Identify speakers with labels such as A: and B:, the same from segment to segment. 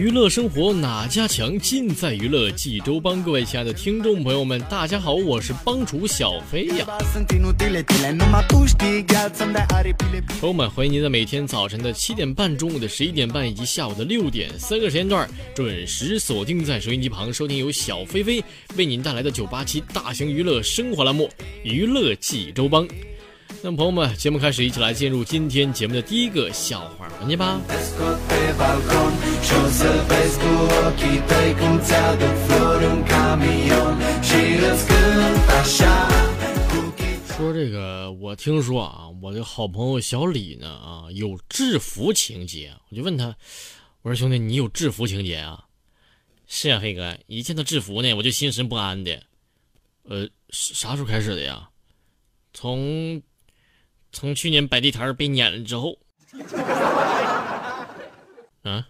A: 娱乐生活哪家强？尽在娱乐济州帮。各位亲爱的听众朋友们，大家好，我是帮主小飞呀。朋友们，欢迎您在每天早晨的七点半、中午的十一点半以及下午的六点三个时间段准时锁定在收音机旁，收听由小飞飞为您带来的九八七大型娱乐生活栏目《娱乐济州帮》。那么，朋友们，节目开始，一起来进入今天节目的第一个笑话环节吧。说这个，我听说啊，我的好朋友小李呢啊，有制服情节，我就问他，我说兄弟，你有制服情节啊？是啊，黑哥，一见到制服呢，我就心神不安的。呃，啥时候开始的呀？从。从去年摆地摊被撵了之后，啊。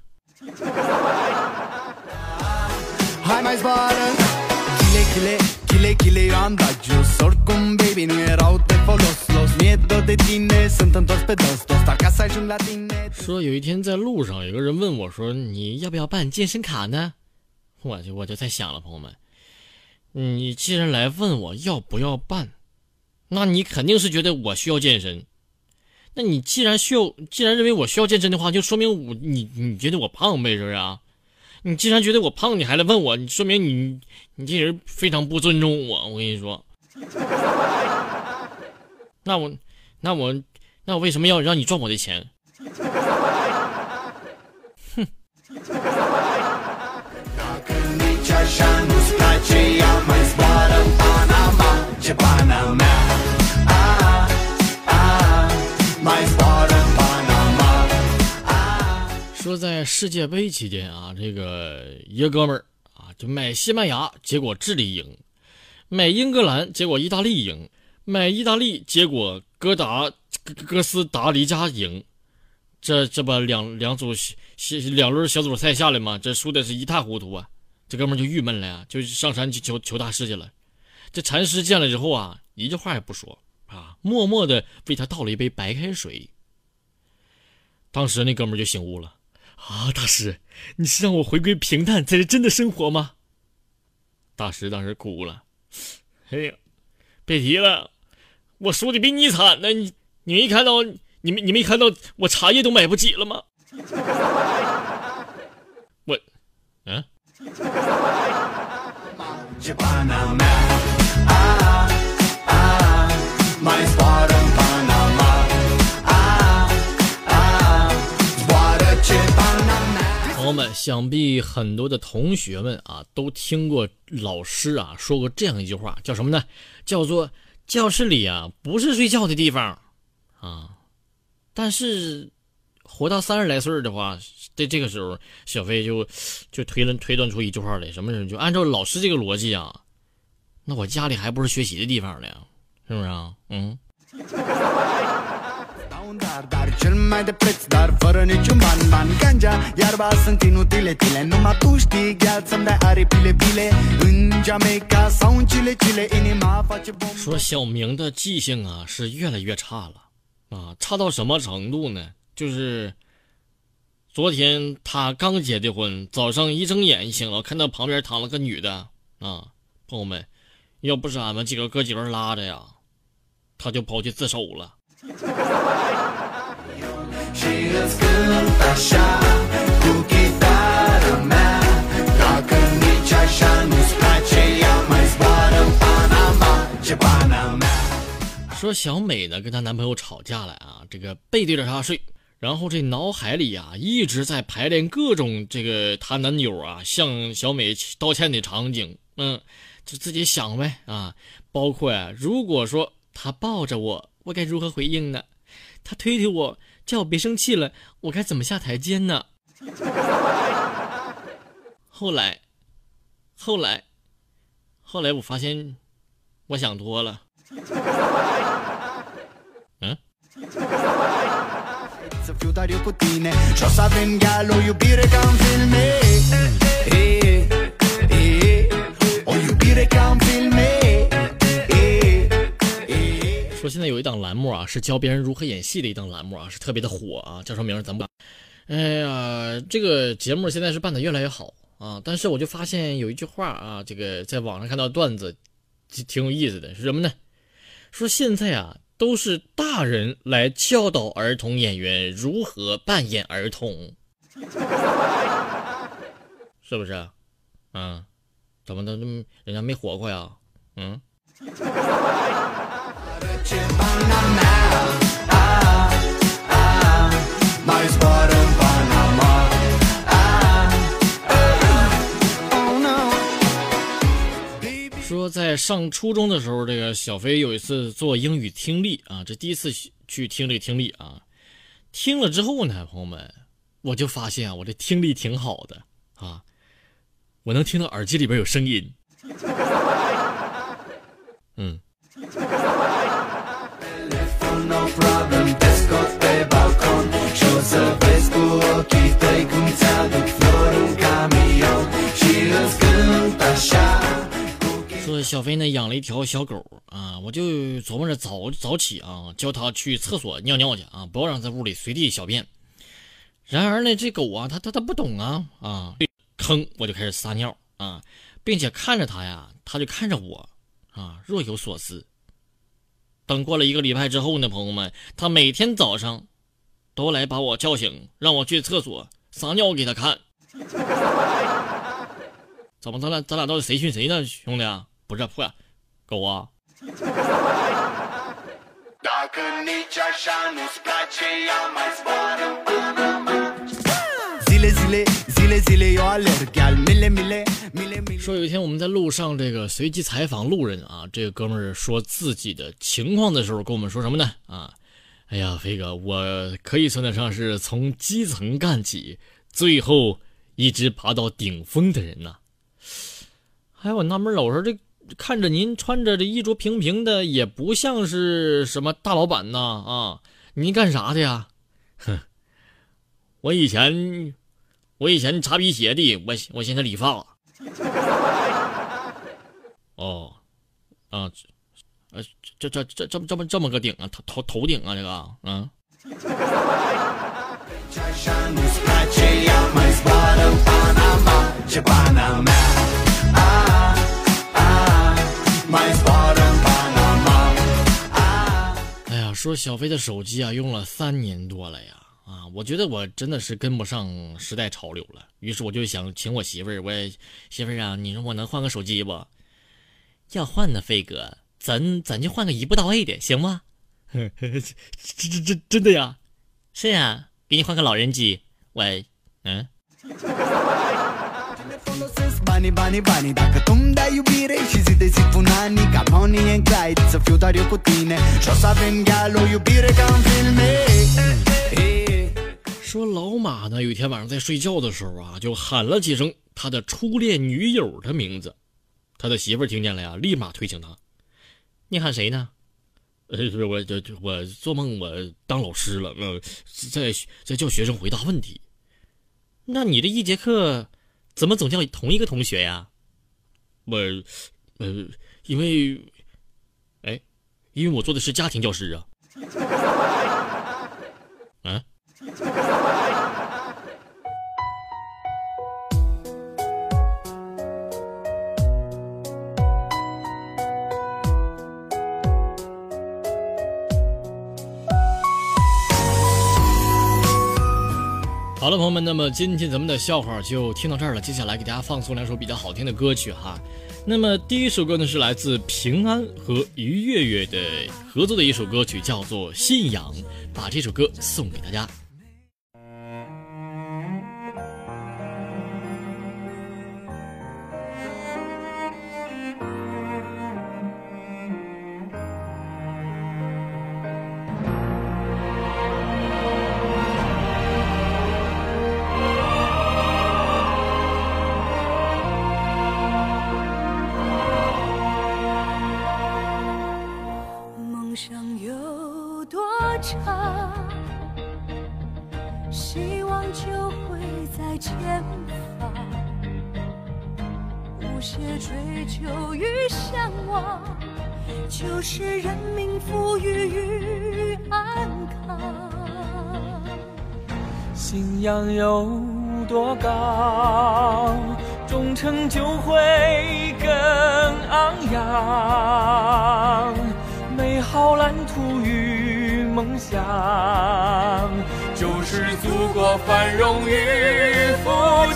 A: 说有一天在路上，有个人问我说：“你要不要办健身卡呢？”我就我就在想了，朋友们，你既然来问我要不要办。那你肯定是觉得我需要健身，那你既然需要，既然认为我需要健身的话，就说明我你你觉得我胖呗，是不是啊？你既然觉得我胖，你还来问我，你说明你你这人非常不尊重我。我跟你说，那我那我那我为什么要让你赚我的钱？哼。说在世界杯期间啊，这个一个哥们儿啊，就买西班牙，结果智利赢；买英格兰，结果意大利赢；买意大利，结果哥达哥哥斯达黎加赢。这这不两两组两轮小组赛下来嘛，这输的是一塌糊涂啊！这哥们儿就郁闷了呀，就上山去求求大师去了。这禅师见了之后啊，一句话也不说啊，默默的为他倒了一杯白开水。当时那哥们就醒悟了。啊，大师，你是让我回归平淡才是真的生活吗？大师当时哭了，哎呀，别提了，我输的比你惨呢！你你没看到，你没你没看到我茶叶都买不起了吗？我，嗯。们想必很多的同学们啊，都听过老师啊说过这样一句话，叫什么呢？叫做教室里啊不是睡觉的地方啊。但是活到三十来岁的话，在这个时候，小飞就就推论推断出一句话来，什么人就按照老师这个逻辑啊，那我家里还不是学习的地方呢？是不是啊？嗯。说小明的记性啊是越来越差了啊，差到什么程度呢？就是昨天他刚结的婚，早上一睁眼醒了，看到旁边躺了个女的啊，朋友们，要不是俺们几个哥几个拉着呀，他就跑去自首了。说小美呢跟她男朋友吵架了啊，这个背对着她睡，然后这脑海里啊一直在排练各种这个她男友啊向小美道歉的场景，嗯，就自己想呗啊，包括啊，如果说他抱着我，我该如何回应呢？他推推我，叫我别生气了，我该怎么下台阶呢？后来，后来，后来我发现，我想多了。嗯。说现在有一档栏目啊，是教别人如何演戏的一档栏目啊，是特别的火啊，叫什么名咱不？哎呀，这个节目现在是办的越来越好啊，但是我就发现有一句话啊，这个在网上看到段子，挺有意思的，是什么呢？说现在啊，都是大人来教导儿童演员如何扮演儿童，是不是？嗯，怎么的？人家没活过呀？嗯。说在上初中的时候，这个小飞有一次做英语听力啊，这第一次去听这个听力啊，听了之后呢，朋友们，我就发现啊，我这听力挺好的啊，我能听到耳机里边有声音，嗯。说小飞呢养了一条小狗啊，我就琢磨着早早起啊，教它去厕所尿尿去啊，不要让在屋里随地小便。然而呢，这狗啊，它它它不懂啊啊，坑我就开始撒尿啊，并且看着它呀，它就看着我啊，若有所思。等过了一个礼拜之后呢，朋友们，他每天早上都来把我叫醒，让我去厕所撒尿给他看。怎么咱俩咱俩到底谁训谁呢，兄弟？不是破狗啊！说有一天我们在路上这个随机采访路人啊，这个哥们儿说自己的情况的时候，跟我们说什么呢？啊，哎呀，飞哥，我可以算得上是从基层干起，最后一直爬到顶峰的人呐。哎，我纳闷了，我说这看着您穿着这衣着平平的，也不像是什么大老板呐啊？您干啥的呀？哼，我以前我以前擦皮鞋的，我我现在理发。哦，啊，呃，这这这这么这么这么个顶啊，头头头顶啊，这个，嗯。哎呀，说小飞的手机啊，用了三年多了呀，我觉得我真的是跟不上时代潮流了。于是我就想请我媳妇儿，我媳妇儿啊，你说我能换个手机不？要换呢，飞哥，咱咱就换个一步到位的，行吗？这这这真的呀？是呀，给你换个老人机。喂，嗯。说老马呢，有一天晚上在睡觉的时候啊，就喊了几声他的初恋女友的名字。他的媳妇儿听见了呀，立马推醒他：“你喊谁呢？”“呃，我这我做梦，我当老师了，呃，在在叫学生回答问题。那你这一节课怎么总叫同一个同学呀？”我，呃，因为，哎，因为我做的是家庭教师啊。啊。好了，朋友们，那么今天咱们的笑话就听到这儿了。接下来给大家放送两首比较好听的歌曲哈。那么第一首歌呢是来自平安和于月月的合作的一首歌曲，叫做《信仰》，把这首歌送给大家。
B: 追求与向往就是人民富裕与安康。
C: 信仰有多高，忠诚就会更昂扬。美好蓝图与梦想，就是祖国繁荣与富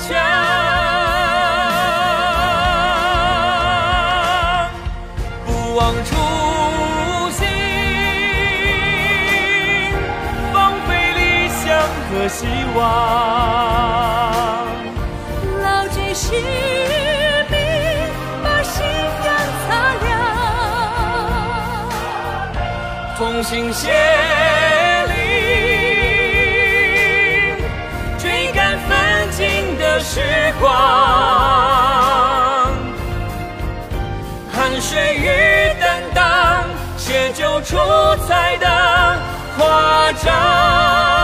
C: 强。和希望，
B: 牢记使命，把信仰擦亮，
C: 同心协力，追赶奋进的时光，汗水与担当，写就出彩的华章。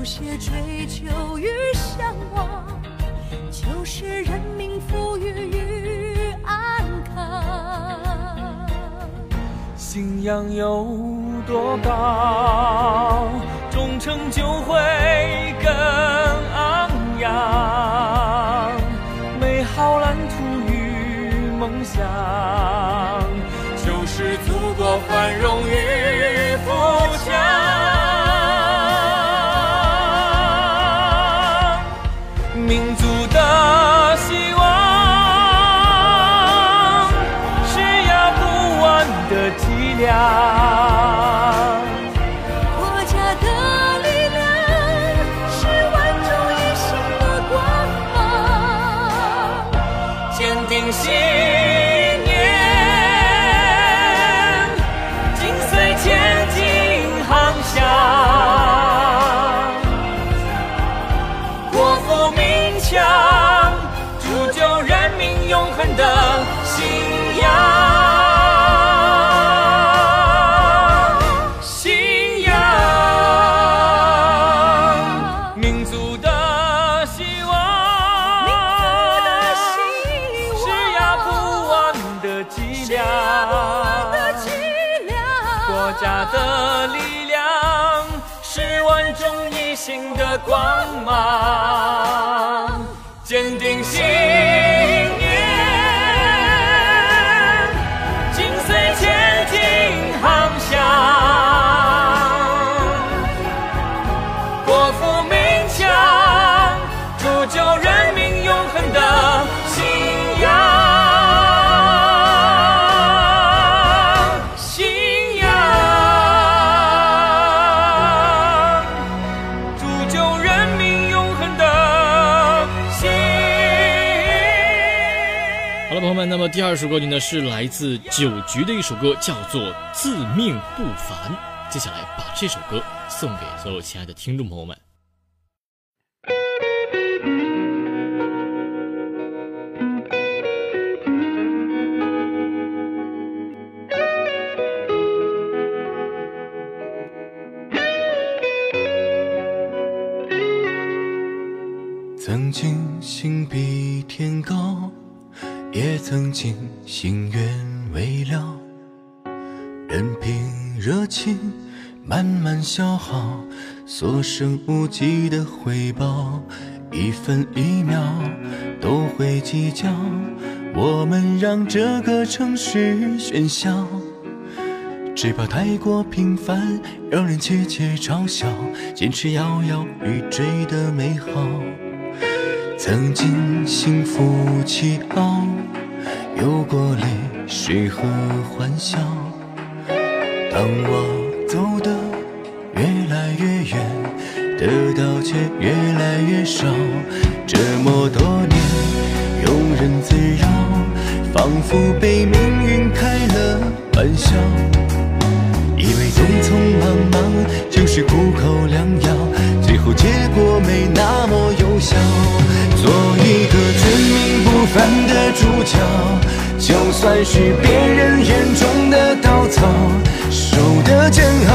B: 不懈追求与向往，就是人民富裕与安康。
C: 信仰有多高，忠诚就会更昂扬。美好蓝图与梦想，就是祖国繁荣与。光芒，
A: 那么第二首歌曲呢，是来自九局的一首歌，叫做《自命不凡》。接下来把这首歌送给所有亲爱的听众朋友们。
D: 也曾经心愿未了，任凭热情慢慢消耗，所剩无几的回报，一分一秒都会计较。我们让这个城市喧嚣，只怕太过平凡，让人窃窃嘲笑。坚持摇摇欲坠的美好，曾经心浮气傲，有过泪水和欢笑。当我走得越来越远，得到却越来越少，这么多年庸人自扰，仿佛被命运开了玩笑。以为匆匆忙忙就是苦口良药，最后结果没那么有效。做一个自命不凡的主角，就算是别人眼中的稻草，受的煎熬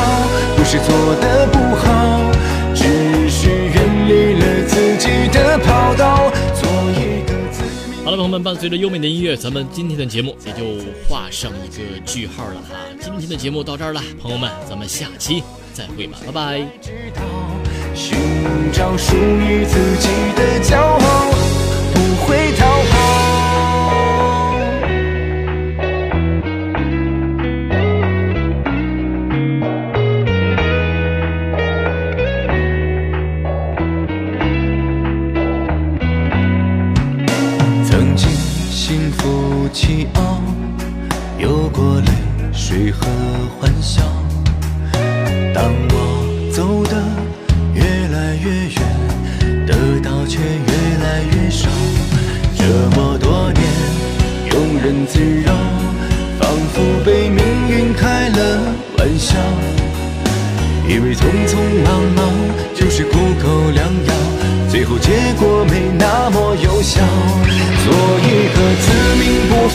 D: 不是做的不好，只是远离了自己的跑道。做一个自。
A: 好了，朋友们，伴随着优美的音乐，咱们今天的节目也就画上一个句号了哈。今天的节目到这儿了，朋友们，咱们下期再会吧，拜拜。
D: 寻找属于自己的骄傲，不会讨好。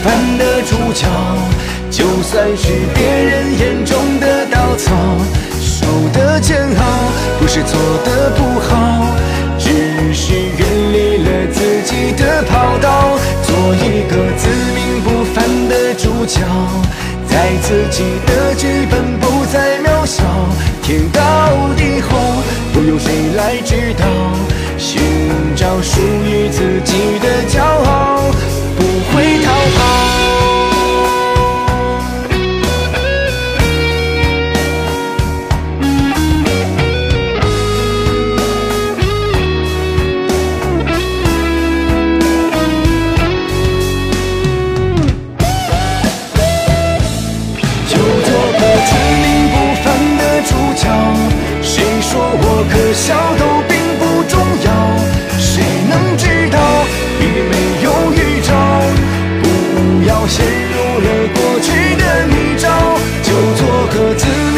D: 命不凡的主角，就算是别人眼中的稻草，受的煎熬不是做的不好，只是远离了自己的跑道。做一个自命不凡的主角。在自己的剧本不再渺小，天高地厚，不用谁来指导？寻找属于自己的骄傲，to